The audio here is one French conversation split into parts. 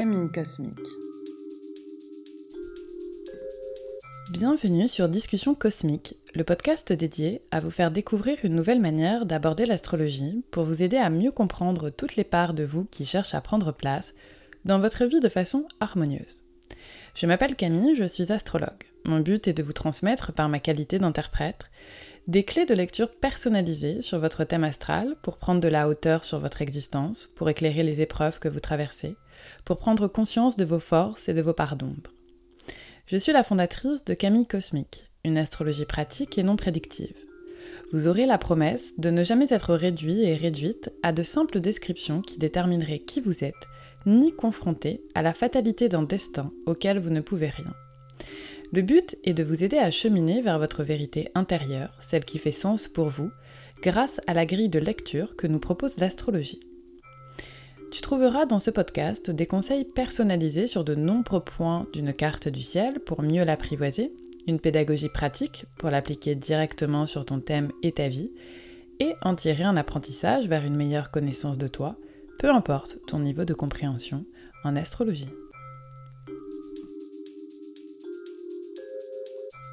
Camille Cosmique. Bienvenue sur Discussion Cosmique, le podcast dédié à vous faire découvrir une nouvelle manière d'aborder l'astrologie pour vous aider à mieux comprendre toutes les parts de vous qui cherchent à prendre place dans votre vie de façon harmonieuse. Je m'appelle Camille, je suis astrologue. Mon but est de vous transmettre, par ma qualité d'interprète, des clés de lecture personnalisées sur votre thème astral pour prendre de la hauteur sur votre existence, pour éclairer les épreuves que vous traversez, pour prendre conscience de vos forces et de vos parts d'ombre. Je suis la fondatrice de Camille Cosmique, une astrologie pratique et non prédictive. Vous aurez la promesse de ne jamais être réduit et réduite à de simples descriptions qui détermineraient qui vous êtes, ni confronté à la fatalité d'un destin auquel vous ne pouvez rien. Le but est de vous aider à cheminer vers votre vérité intérieure, celle qui fait sens pour vous, grâce à la grille de lecture que nous propose l'astrologie. Tu trouveras dans ce podcast des conseils personnalisés sur de nombreux points d'une carte du ciel pour mieux l'apprivoiser, une pédagogie pratique pour l'appliquer directement sur ton thème et ta vie, et en tirer un apprentissage vers une meilleure connaissance de toi, peu importe ton niveau de compréhension en astrologie.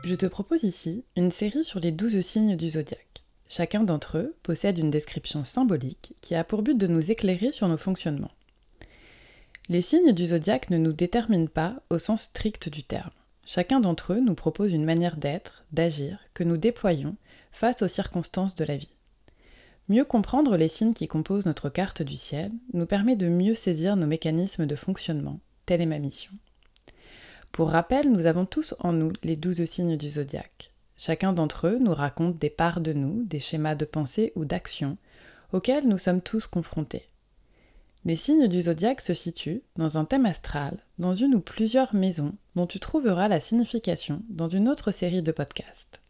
Je te propose ici une série sur les douze signes du zodiaque. Chacun d'entre eux possède une description symbolique qui a pour but de nous éclairer sur nos fonctionnements. Les signes du zodiaque ne nous déterminent pas au sens strict du terme. Chacun d'entre eux nous propose une manière d'être, d'agir, que nous déployons face aux circonstances de la vie. Mieux comprendre les signes qui composent notre carte du ciel nous permet de mieux saisir nos mécanismes de fonctionnement, telle est ma mission. Pour rappel, nous avons tous en nous les douze signes du zodiaque. Chacun d'entre eux nous raconte des parts de nous, des schémas de pensée ou d'action auxquels nous sommes tous confrontés. Les signes du zodiaque se situent dans un thème astral, dans une ou plusieurs maisons dont tu trouveras la signification dans une autre série de podcasts.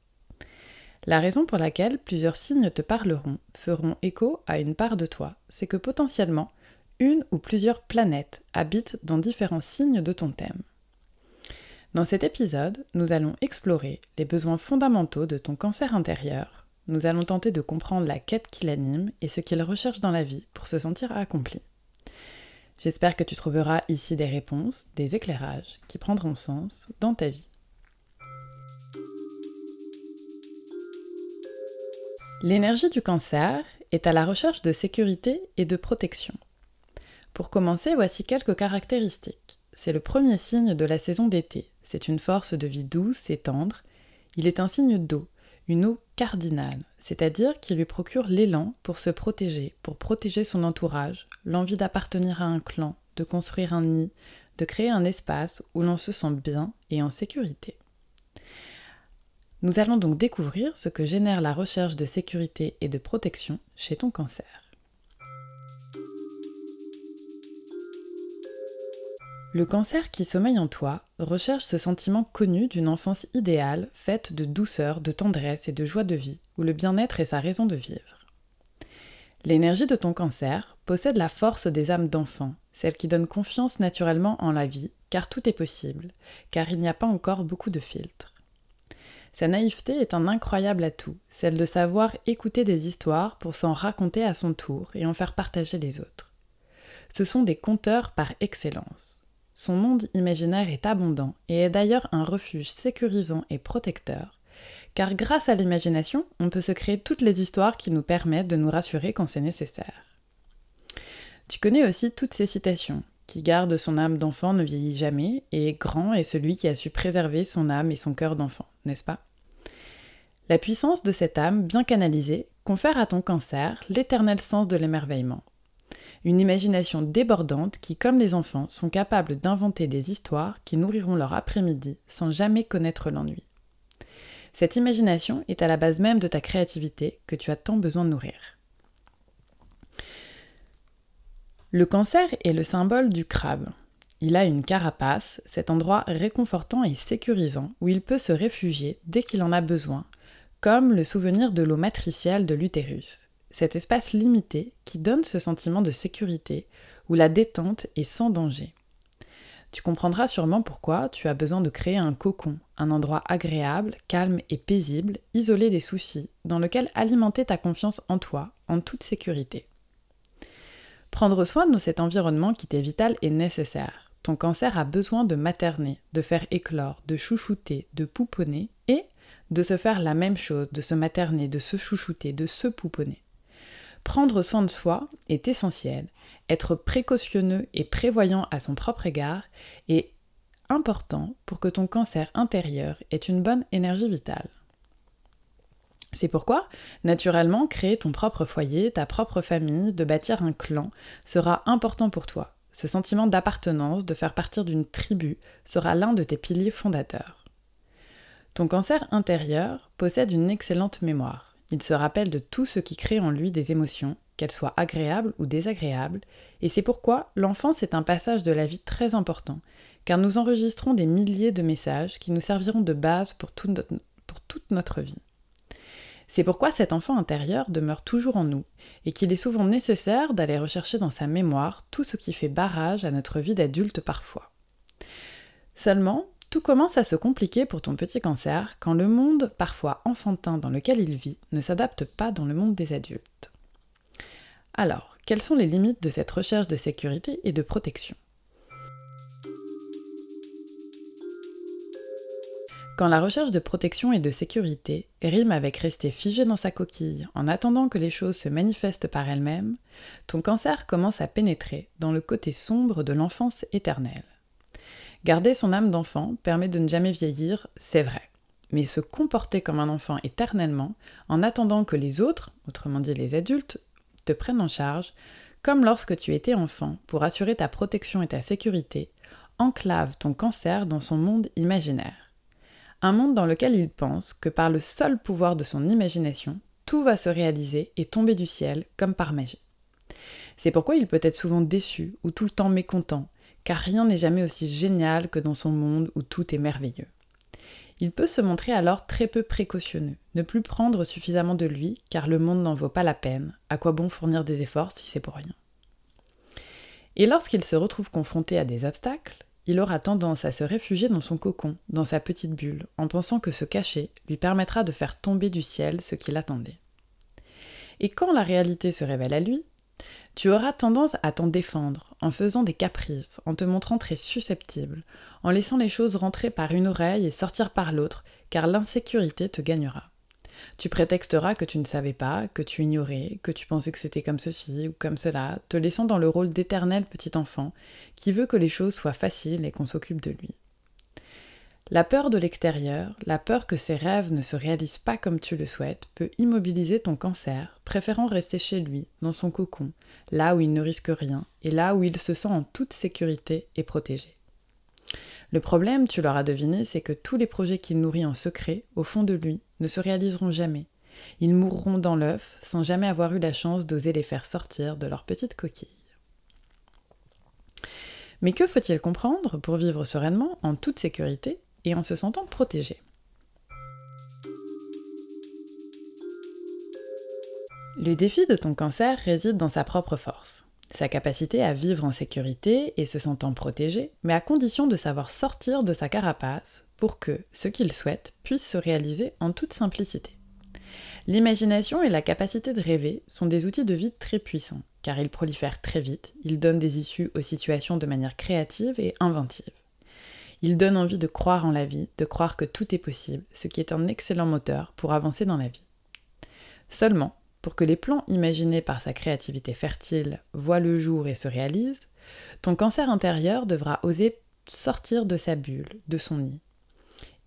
La raison pour laquelle plusieurs signes te parleront, feront écho à une part de toi, c'est que potentiellement, une ou plusieurs planètes habitent dans différents signes de ton thème. Dans cet épisode, nous allons explorer les besoins fondamentaux de ton cancer intérieur. Nous allons tenter de comprendre la quête qui l'anime et ce qu'il recherche dans la vie pour se sentir accompli. J'espère que tu trouveras ici des réponses, des éclairages qui prendront sens dans ta vie. L'énergie du cancer est à la recherche de sécurité et de protection. Pour commencer, voici quelques caractéristiques. C'est le premier signe de la saison d'été, c'est une force de vie douce et tendre. Il est un signe d'eau, une eau cardinale, c'est-à-dire qui lui procure l'élan pour se protéger, pour protéger son entourage, l'envie d'appartenir à un clan, de construire un nid, de créer un espace où l'on se sent bien et en sécurité. Nous allons donc découvrir ce que génère la recherche de sécurité et de protection chez ton cancer. Le cancer qui sommeille en toi recherche ce sentiment connu d'une enfance idéale, faite de douceur, de tendresse et de joie de vie, où le bien-être est sa raison de vivre. L'énergie de ton cancer possède la force des âmes d'enfant, celle qui donne confiance naturellement en la vie, car tout est possible, car il n'y a pas encore beaucoup de filtres. Sa naïveté est un incroyable atout, celle de savoir écouter des histoires pour s'en raconter à son tour et en faire partager les autres. Ce sont des conteurs par excellence. Son monde imaginaire est abondant et est d'ailleurs un refuge sécurisant et protecteur, car grâce à l'imagination, on peut se créer toutes les histoires qui nous permettent de nous rassurer quand c'est nécessaire. Tu connais aussi toutes ces citations. Qui garde son âme d'enfant ne vieillit jamais, et grand est celui qui a su préserver son âme et son cœur d'enfant, n'est-ce pas? La puissance de cette âme, bien canalisée, confère à ton cancer l'éternel sens de l'émerveillement, une imagination débordante qui, comme les enfants, sont capables d'inventer des histoires qui nourriront leur après-midi sans jamais connaître l'ennui. Cette imagination est à la base même de ta créativité que tu as tant besoin de nourrir. Le cancer est le symbole du crabe. Il a une carapace, cet endroit réconfortant et sécurisant où il peut se réfugier dès qu'il en a besoin, comme le souvenir de l'eau matricielle de l'utérus cet espace limité qui donne ce sentiment de sécurité, où la détente est sans danger. Tu comprendras sûrement pourquoi tu as besoin de créer un cocon, un endroit agréable, calme et paisible, isolé des soucis, dans lequel alimenter ta confiance en toi, en toute sécurité. Prendre soin de cet environnement qui t'est vital est nécessaire. ton cancer a besoin de materner, de faire éclore, de chouchouter, de pouponner et de se faire la même chose, de se materner, de se chouchouter, de se pouponner. Prendre soin de soi est essentiel. Être précautionneux et prévoyant à son propre égard est important pour que ton cancer intérieur ait une bonne énergie vitale. C'est pourquoi, naturellement, créer ton propre foyer, ta propre famille, de bâtir un clan sera important pour toi. Ce sentiment d'appartenance, de faire partie d'une tribu, sera l'un de tes piliers fondateurs. Ton cancer intérieur possède une excellente mémoire. Il se rappelle de tout ce qui crée en lui des émotions, qu'elles soient agréables ou désagréables, et c'est pourquoi l'enfance est un passage de la vie très important, car nous enregistrons des milliers de messages qui nous serviront de base pour, pour toute notre vie. C'est pourquoi cet enfant intérieur demeure toujours en nous, et qu'il est souvent nécessaire d'aller rechercher dans sa mémoire tout ce qui fait barrage à notre vie d'adulte parfois. Seulement, tout commence à se compliquer pour ton petit cancer quand le monde, parfois enfantin dans lequel il vit, ne s'adapte pas dans le monde des adultes. Alors, quelles sont les limites de cette recherche de sécurité et de protection? Quand la recherche de protection et de sécurité rime avec rester figé dans sa coquille en attendant que les choses se manifestent par elles-mêmes, ton cancer commence à pénétrer dans le côté sombre de l'enfance éternelle. Garder son âme d'enfant permet de ne jamais vieillir, c'est vrai. Mais se comporter comme un enfant éternellement, en attendant que les autres, autrement dit les adultes, te prennent en charge, comme lorsque tu étais enfant, pour assurer ta protection et ta sécurité, enclave ton cancer dans son monde imaginaire un monde dans lequel il pense que par le seul pouvoir de son imagination, tout va se réaliser et tomber du ciel comme par magie. C'est pourquoi il peut être souvent déçu ou tout le temps mécontent, car rien n'est jamais aussi génial que dans son monde où tout est merveilleux. Il peut se montrer alors très peu précautionneux, ne plus prendre suffisamment de lui, car le monde n'en vaut pas la peine, à quoi bon fournir des efforts si c'est pour rien? Et lorsqu'il se retrouve confronté à des obstacles, il aura tendance à se réfugier dans son cocon, dans sa petite bulle, en pensant que se cacher lui permettra de faire tomber du ciel ce qu'il attendait. Et quand la réalité se révèle à lui, tu auras tendance à t'en défendre, en faisant des caprices, en te montrant très susceptible, en laissant les choses rentrer par une oreille et sortir par l'autre, car l'insécurité te gagnera. Tu prétexteras que tu ne savais pas, que tu ignorais, que tu pensais que c'était comme ceci ou comme cela, te laissant dans le rôle d'éternel petit enfant qui veut que les choses soient faciles et qu'on s'occupe de lui. La peur de l'extérieur, la peur que ses rêves ne se réalisent pas comme tu le souhaites, peut immobiliser ton cancer, préférant rester chez lui, dans son cocon, là où il ne risque rien et là où il se sent en toute sécurité et protégé. Le problème, tu l'auras deviné, c'est que tous les projets qu'il nourrit en secret, au fond de lui, ne se réaliseront jamais. Ils mourront dans l'œuf sans jamais avoir eu la chance d'oser les faire sortir de leur petite coquille. Mais que faut-il comprendre pour vivre sereinement, en toute sécurité et en se sentant protégé Le défi de ton cancer réside dans sa propre force sa capacité à vivre en sécurité et se sentant protégé, mais à condition de savoir sortir de sa carapace pour que ce qu'il souhaite puisse se réaliser en toute simplicité. L'imagination et la capacité de rêver sont des outils de vie très puissants, car ils prolifèrent très vite, ils donnent des issues aux situations de manière créative et inventive. Ils donnent envie de croire en la vie, de croire que tout est possible, ce qui est un excellent moteur pour avancer dans la vie. Seulement, pour que les plans imaginés par sa créativité fertile voient le jour et se réalisent, ton cancer intérieur devra oser sortir de sa bulle, de son nid.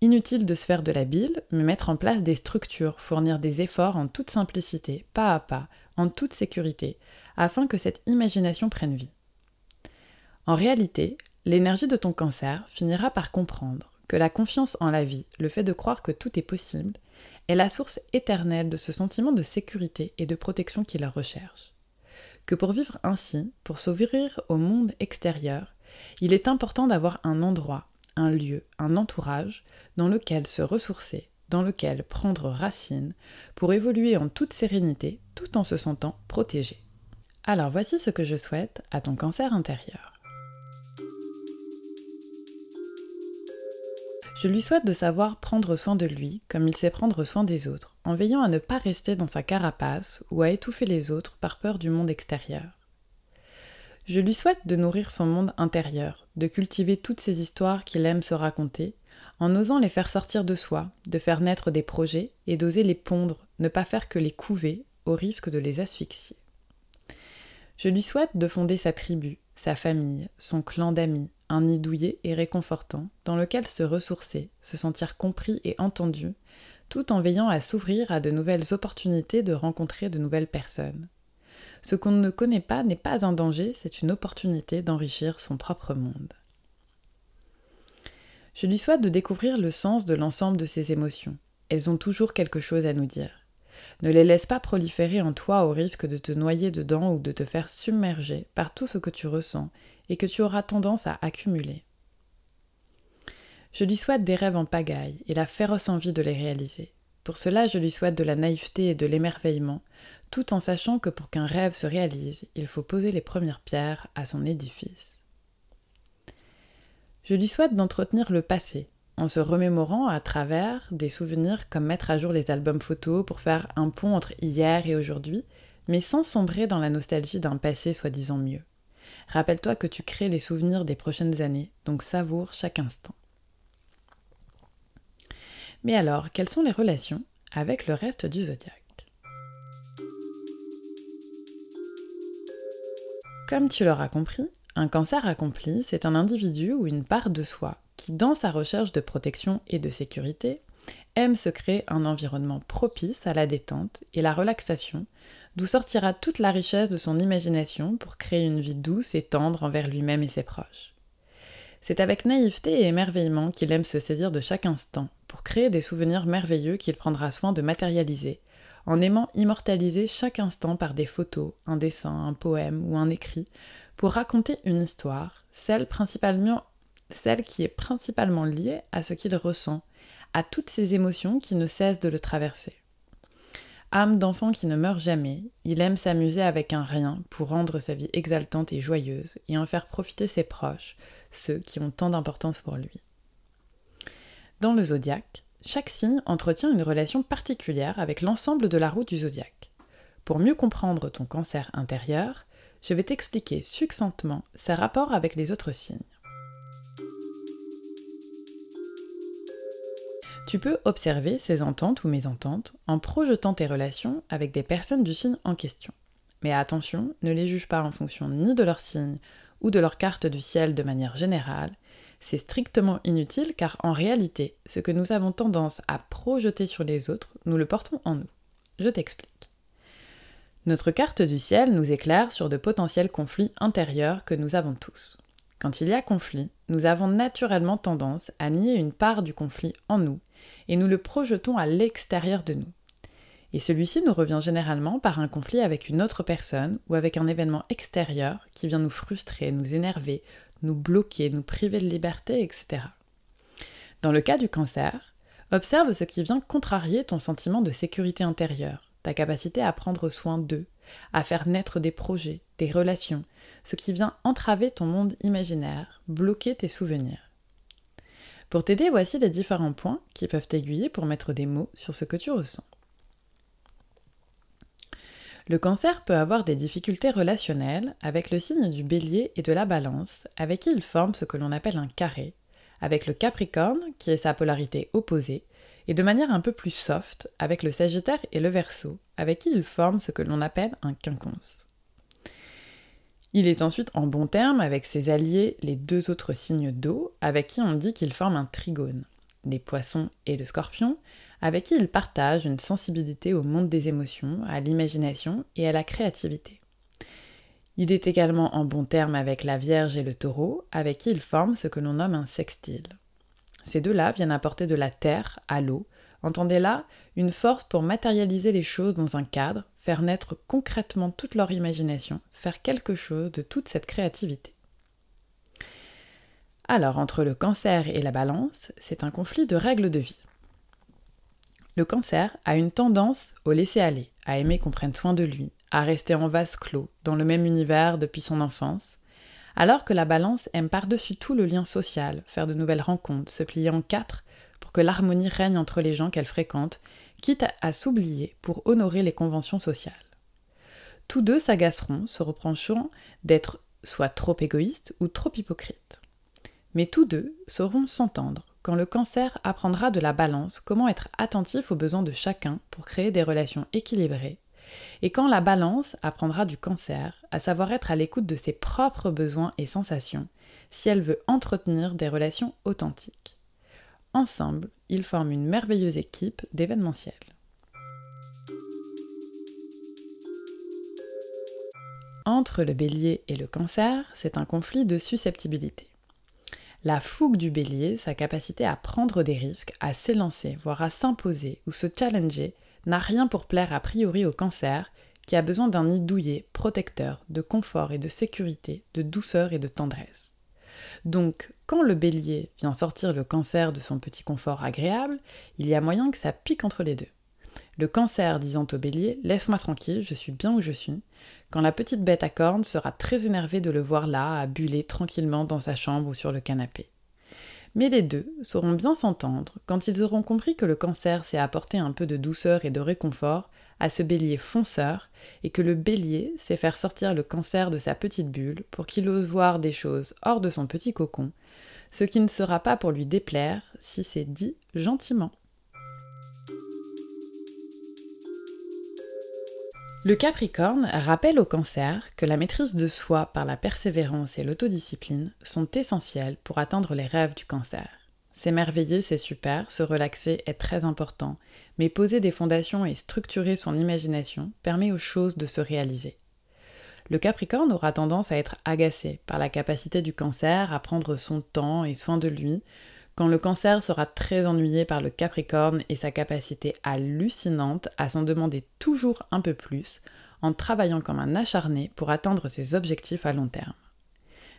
Inutile de se faire de la bile, mais mettre en place des structures, fournir des efforts en toute simplicité, pas à pas, en toute sécurité, afin que cette imagination prenne vie. En réalité, l'énergie de ton cancer finira par comprendre que la confiance en la vie, le fait de croire que tout est possible, est la source éternelle de ce sentiment de sécurité et de protection qu'il recherche. Que pour vivre ainsi, pour s'ouvrir au monde extérieur, il est important d'avoir un endroit, un lieu, un entourage dans lequel se ressourcer, dans lequel prendre racine, pour évoluer en toute sérénité tout en se sentant protégé. Alors voici ce que je souhaite à ton cancer intérieur. Je lui souhaite de savoir prendre soin de lui comme il sait prendre soin des autres, en veillant à ne pas rester dans sa carapace ou à étouffer les autres par peur du monde extérieur. Je lui souhaite de nourrir son monde intérieur, de cultiver toutes ces histoires qu'il aime se raconter, en osant les faire sortir de soi, de faire naître des projets et d'oser les pondre, ne pas faire que les couver, au risque de les asphyxier. Je lui souhaite de fonder sa tribu, sa famille, son clan d'amis, un nid douillet et réconfortant, dans lequel se ressourcer, se sentir compris et entendu, tout en veillant à s'ouvrir à de nouvelles opportunités de rencontrer de nouvelles personnes. Ce qu'on ne connaît pas n'est pas un danger, c'est une opportunité d'enrichir son propre monde. Je lui souhaite de découvrir le sens de l'ensemble de ses émotions. Elles ont toujours quelque chose à nous dire. Ne les laisse pas proliférer en toi au risque de te noyer dedans ou de te faire submerger par tout ce que tu ressens et que tu auras tendance à accumuler. Je lui souhaite des rêves en pagaille et la féroce envie de les réaliser. Pour cela, je lui souhaite de la naïveté et de l'émerveillement, tout en sachant que pour qu'un rêve se réalise, il faut poser les premières pierres à son édifice. Je lui souhaite d'entretenir le passé, en se remémorant à travers des souvenirs comme mettre à jour les albums photos pour faire un pont entre hier et aujourd'hui, mais sans sombrer dans la nostalgie d'un passé soi-disant mieux. Rappelle-toi que tu crées les souvenirs des prochaines années, donc savoure chaque instant. Mais alors, quelles sont les relations avec le reste du zodiaque? Comme tu l'auras compris, un cancer accompli, c'est un individu ou une part de soi qui, dans sa recherche de protection et de sécurité, aime se créer un environnement propice à la détente et la relaxation, d'où sortira toute la richesse de son imagination pour créer une vie douce et tendre envers lui-même et ses proches. C'est avec naïveté et émerveillement qu'il aime se saisir de chaque instant pour créer des souvenirs merveilleux qu'il prendra soin de matérialiser, en aimant immortaliser chaque instant par des photos, un dessin, un poème ou un écrit, pour raconter une histoire, celle, principalement, celle qui est principalement liée à ce qu'il ressent, à toutes ces émotions qui ne cessent de le traverser. Âme d'enfant qui ne meurt jamais, il aime s'amuser avec un rien pour rendre sa vie exaltante et joyeuse et en faire profiter ses proches, ceux qui ont tant d'importance pour lui. Dans le zodiaque, chaque signe entretient une relation particulière avec l'ensemble de la roue du zodiaque. Pour mieux comprendre ton cancer intérieur, je vais t'expliquer succinctement ses rapports avec les autres signes. Tu peux observer ces ententes ou mésententes en projetant tes relations avec des personnes du signe en question. Mais attention, ne les juge pas en fonction ni de leur signe ou de leur carte du ciel de manière générale. C'est strictement inutile car en réalité, ce que nous avons tendance à projeter sur les autres, nous le portons en nous. Je t'explique. Notre carte du ciel nous éclaire sur de potentiels conflits intérieurs que nous avons tous. Quand il y a conflit, nous avons naturellement tendance à nier une part du conflit en nous et nous le projetons à l'extérieur de nous. Et celui-ci nous revient généralement par un conflit avec une autre personne ou avec un événement extérieur qui vient nous frustrer, nous énerver, nous bloquer, nous priver de liberté, etc. Dans le cas du cancer, observe ce qui vient contrarier ton sentiment de sécurité intérieure, ta capacité à prendre soin d'eux, à faire naître des projets, des relations, ce qui vient entraver ton monde imaginaire, bloquer tes souvenirs. Pour t'aider, voici les différents points qui peuvent t'aiguiller pour mettre des mots sur ce que tu ressens. Le cancer peut avoir des difficultés relationnelles avec le signe du bélier et de la balance, avec qui il forme ce que l'on appelle un carré, avec le capricorne, qui est sa polarité opposée, et de manière un peu plus soft, avec le sagittaire et le verso, avec qui il forme ce que l'on appelle un quinconce. Il est ensuite en bon terme avec ses alliés, les deux autres signes d'eau, avec qui on dit qu'il forme un trigone, les poissons et le scorpion, avec qui il partage une sensibilité au monde des émotions, à l'imagination et à la créativité. Il est également en bon terme avec la Vierge et le Taureau, avec qui il forme ce que l'on nomme un sextile. Ces deux-là viennent apporter de la terre à l'eau, entendez là une force pour matérialiser les choses dans un cadre, faire naître concrètement toute leur imagination, faire quelque chose de toute cette créativité. Alors, entre le cancer et la balance, c'est un conflit de règles de vie. Le cancer a une tendance au laisser-aller, à aimer qu'on prenne soin de lui, à rester en vase clos, dans le même univers depuis son enfance, alors que la balance aime par-dessus tout le lien social, faire de nouvelles rencontres, se plier en quatre pour que l'harmonie règne entre les gens qu'elle fréquente quitte à s'oublier pour honorer les conventions sociales. Tous deux s'agaceront, se reprocheront d'être soit trop égoïste ou trop hypocrite. Mais tous deux sauront s'entendre quand le cancer apprendra de la balance comment être attentif aux besoins de chacun pour créer des relations équilibrées, et quand la balance apprendra du cancer à savoir être à l'écoute de ses propres besoins et sensations si elle veut entretenir des relations authentiques. Ensemble, ils forment une merveilleuse équipe d'événementiel. Entre le bélier et le cancer, c'est un conflit de susceptibilité. La fougue du bélier, sa capacité à prendre des risques, à s'élancer, voire à s'imposer ou se challenger, n'a rien pour plaire a priori au cancer, qui a besoin d'un nid douillet, protecteur, de confort et de sécurité, de douceur et de tendresse. Donc, quand le bélier vient sortir le cancer de son petit confort agréable, il y a moyen que ça pique entre les deux. Le cancer disant au bélier Laisse-moi tranquille, je suis bien où je suis, quand la petite bête à cornes sera très énervée de le voir là, à buller tranquillement dans sa chambre ou sur le canapé. Mais les deux sauront bien s'entendre quand ils auront compris que le cancer sait apporter un peu de douceur et de réconfort à ce bélier fonceur et que le bélier sait faire sortir le cancer de sa petite bulle pour qu'il ose voir des choses hors de son petit cocon, ce qui ne sera pas pour lui déplaire si c'est dit gentiment. Le Capricorne rappelle au cancer que la maîtrise de soi par la persévérance et l'autodiscipline sont essentielles pour atteindre les rêves du cancer. S'émerveiller, c'est super, se relaxer est très important, mais poser des fondations et structurer son imagination permet aux choses de se réaliser. Le Capricorne aura tendance à être agacé par la capacité du cancer à prendre son temps et soin de lui, quand le cancer sera très ennuyé par le Capricorne et sa capacité hallucinante à s'en demander toujours un peu plus, en travaillant comme un acharné pour atteindre ses objectifs à long terme.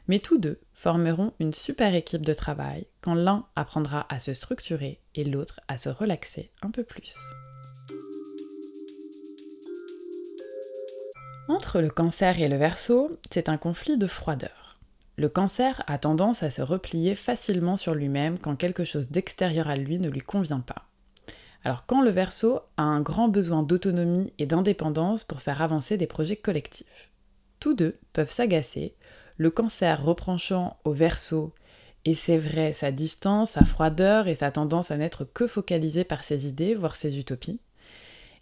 Mais tous deux formeront une super équipe de travail quand l'un apprendra à se structurer et l'autre à se relaxer un peu plus. Entre le cancer et le verso, c'est un conflit de froideur. Le cancer a tendance à se replier facilement sur lui-même quand quelque chose d'extérieur à lui ne lui convient pas. Alors quand le verso a un grand besoin d'autonomie et d'indépendance pour faire avancer des projets collectifs. Tous deux peuvent s'agacer, le cancer reprochant au verso et c'est vrai sa distance, sa froideur et sa tendance à n'être que focalisé par ses idées, voire ses utopies.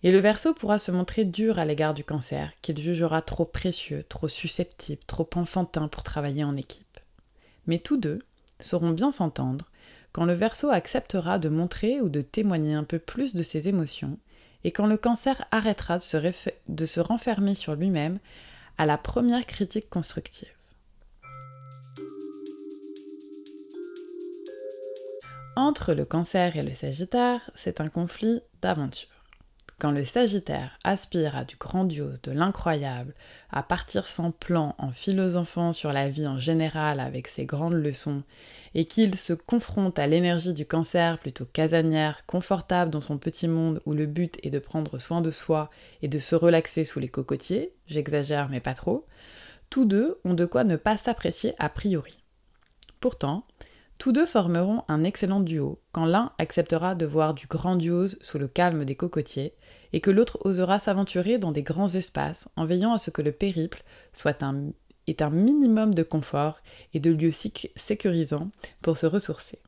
Et le verso pourra se montrer dur à l'égard du cancer, qu'il jugera trop précieux, trop susceptible, trop enfantin pour travailler en équipe. Mais tous deux sauront bien s'entendre quand le verso acceptera de montrer ou de témoigner un peu plus de ses émotions, et quand le cancer arrêtera de se renfermer sur lui-même à la première critique constructive. Entre le cancer et le sagittaire, c'est un conflit d'aventure. Quand le Sagittaire aspire à du grandiose, de l'incroyable, à partir sans plan en philosophant sur la vie en général avec ses grandes leçons, et qu'il se confronte à l'énergie du cancer plutôt casanière, confortable dans son petit monde où le but est de prendre soin de soi et de se relaxer sous les cocotiers, j'exagère mais pas trop, tous deux ont de quoi ne pas s'apprécier a priori. Pourtant, tous deux formeront un excellent duo quand l'un acceptera de voir du grandiose sous le calme des cocotiers et que l'autre osera s'aventurer dans des grands espaces en veillant à ce que le périple soit un, ait un minimum de confort et de lieux sécurisants pour se ressourcer.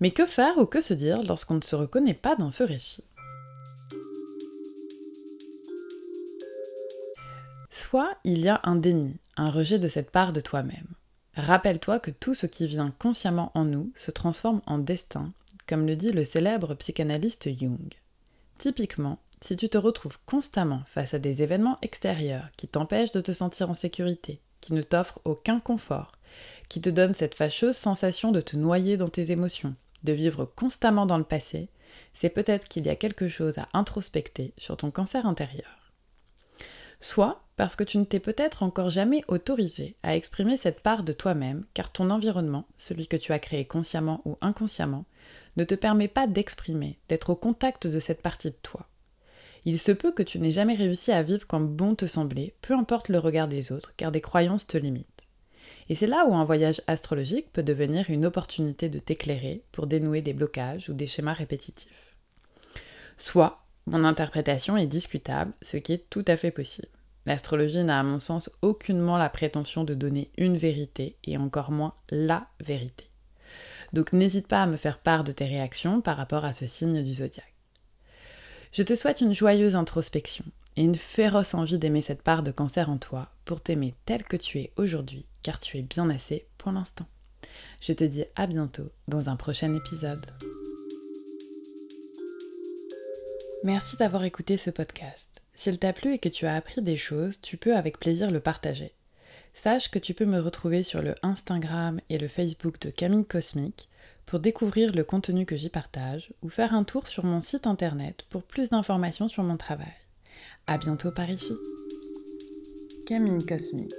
Mais que faire ou que se dire lorsqu'on ne se reconnaît pas dans ce récit? Soit il y a un déni, un rejet de cette part de toi-même. Rappelle-toi que tout ce qui vient consciemment en nous se transforme en destin, comme le dit le célèbre psychanalyste Jung. Typiquement, si tu te retrouves constamment face à des événements extérieurs qui t'empêchent de te sentir en sécurité, qui ne t'offrent aucun confort, qui te donnent cette fâcheuse sensation de te noyer dans tes émotions, de vivre constamment dans le passé, c'est peut-être qu'il y a quelque chose à introspecter sur ton cancer intérieur soit parce que tu ne t'es peut-être encore jamais autorisé à exprimer cette part de toi-même, car ton environnement, celui que tu as créé consciemment ou inconsciemment, ne te permet pas d'exprimer, d'être au contact de cette partie de toi. Il se peut que tu n'aies jamais réussi à vivre comme bon te semblait, peu importe le regard des autres, car des croyances te limitent. Et c'est là où un voyage astrologique peut devenir une opportunité de t'éclairer pour dénouer des blocages ou des schémas répétitifs. Soit mon interprétation est discutable, ce qui est tout à fait possible. L'astrologie n'a à mon sens aucunement la prétention de donner une vérité et encore moins la vérité. Donc n'hésite pas à me faire part de tes réactions par rapport à ce signe du zodiaque. Je te souhaite une joyeuse introspection et une féroce envie d'aimer cette part de cancer en toi pour t'aimer tel que tu es aujourd'hui, car tu es bien assez pour l'instant. Je te dis à bientôt dans un prochain épisode. Merci d'avoir écouté ce podcast. S'il t'a plu et que tu as appris des choses, tu peux avec plaisir le partager. Sache que tu peux me retrouver sur le Instagram et le Facebook de Camille Cosmique pour découvrir le contenu que j'y partage ou faire un tour sur mon site internet pour plus d'informations sur mon travail. À bientôt par ici. Camille Cosmique.